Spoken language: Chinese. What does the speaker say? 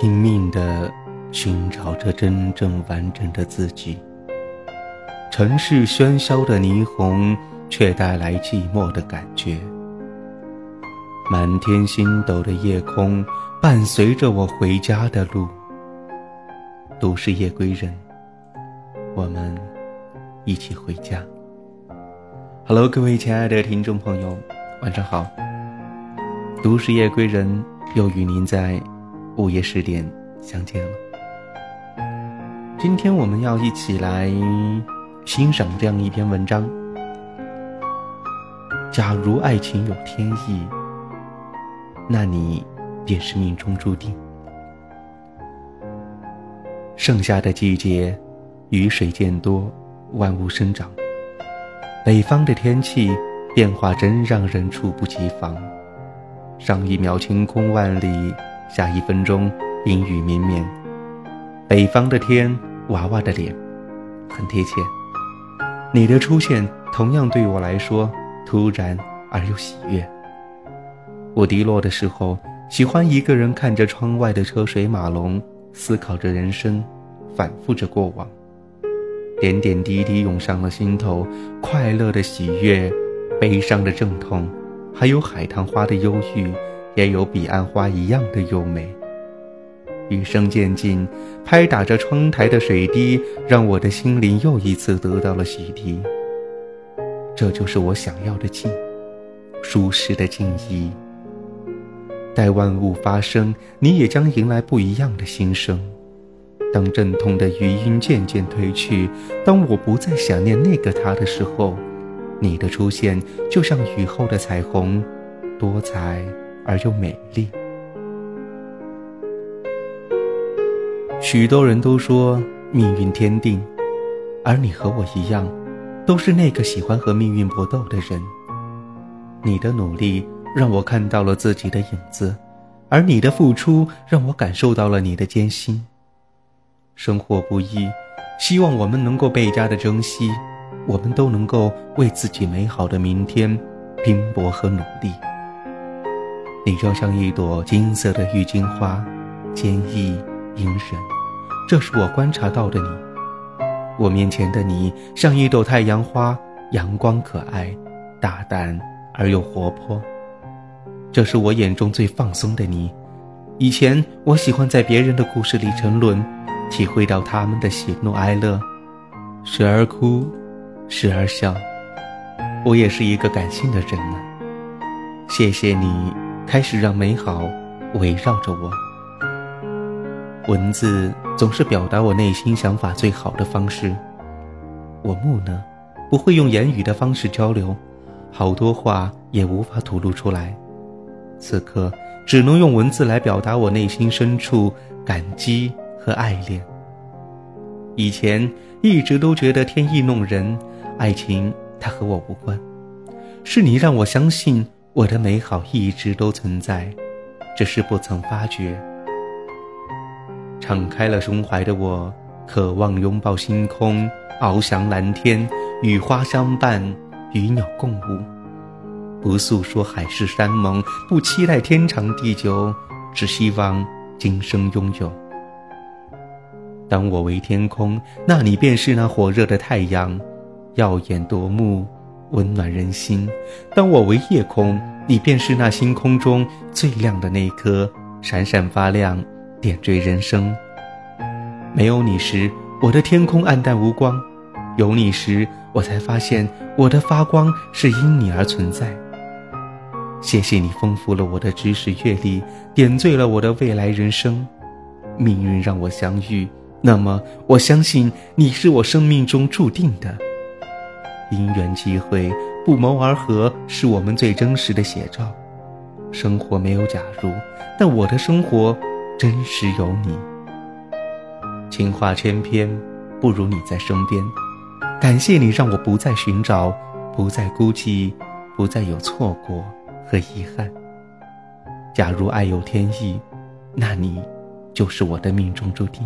拼命地寻找着真正完整的自己。城市喧嚣的霓虹，却带来寂寞的感觉。满天星斗的夜空，伴随着我回家的路。都市夜归人，我们一起回家。Hello，各位亲爱的听众朋友，晚上好。都市夜归人又与您在午夜十点相见了。今天我们要一起来欣赏这样一篇文章。假如爱情有天意。那你便是命中注定。盛夏的季节，雨水渐多，万物生长。北方的天气变化真让人猝不及防。上一秒晴空万里，下一分钟阴雨绵绵。北方的天，娃娃的脸，很贴切。你的出现同样对我来说突然而又喜悦。我低落的时候，喜欢一个人看着窗外的车水马龙，思考着人生，反复着过往。点点滴滴涌上了心头，快乐的喜悦，悲伤的阵痛，还有海棠花的忧郁，也有彼岸花一样的优美。雨声渐近，拍打着窗台的水滴，让我的心灵又一次得到了洗涤。这就是我想要的静，舒适的静怡。待万物发生，你也将迎来不一样的新生。当阵痛的余音渐渐褪去，当我不再想念那个他的时候，你的出现就像雨后的彩虹，多彩而又美丽。许多人都说命运天定，而你和我一样，都是那个喜欢和命运搏斗的人。你的努力。让我看到了自己的影子，而你的付出让我感受到了你的艰辛。生活不易，希望我们能够倍加的珍惜，我们都能够为自己美好的明天拼搏和努力。你就像一朵金色的郁金花，坚毅隐忍，这是我观察到的你。我面前的你像一朵太阳花，阳光可爱，大胆而又活泼。这是我眼中最放松的你。以前我喜欢在别人的故事里沉沦，体会到他们的喜怒哀乐，时而哭，时而笑。我也是一个感性的人呢。谢谢你，开始让美好围绕着我。文字总是表达我内心想法最好的方式。我木讷，不会用言语的方式交流，好多话也无法吐露出来。此刻只能用文字来表达我内心深处感激和爱恋。以前一直都觉得天意弄人，爱情它和我无关，是你让我相信我的美好一直都存在，只是不曾发觉。敞开了胸怀的我，渴望拥抱星空，翱翔蓝天，与花相伴，与鸟共舞。不诉说海誓山盟，不期待天长地久，只希望今生拥有。当我为天空，那你便是那火热的太阳，耀眼夺目，温暖人心；当我为夜空，你便是那星空中最亮的那颗，闪闪发亮，点缀人生。没有你时，我的天空暗淡无光；有你时，我才发现我的发光是因你而存在。谢谢你丰富了我的知识阅历，点缀了我的未来人生。命运让我相遇，那么我相信你是我生命中注定的。因缘际会，不谋而合，是我们最真实的写照。生活没有假如，但我的生活真实有你。情话千篇，不如你在身边。感谢你让我不再寻找，不再孤寂，不再有错过。和遗憾。假如爱有天意，那你就是我的命中注定。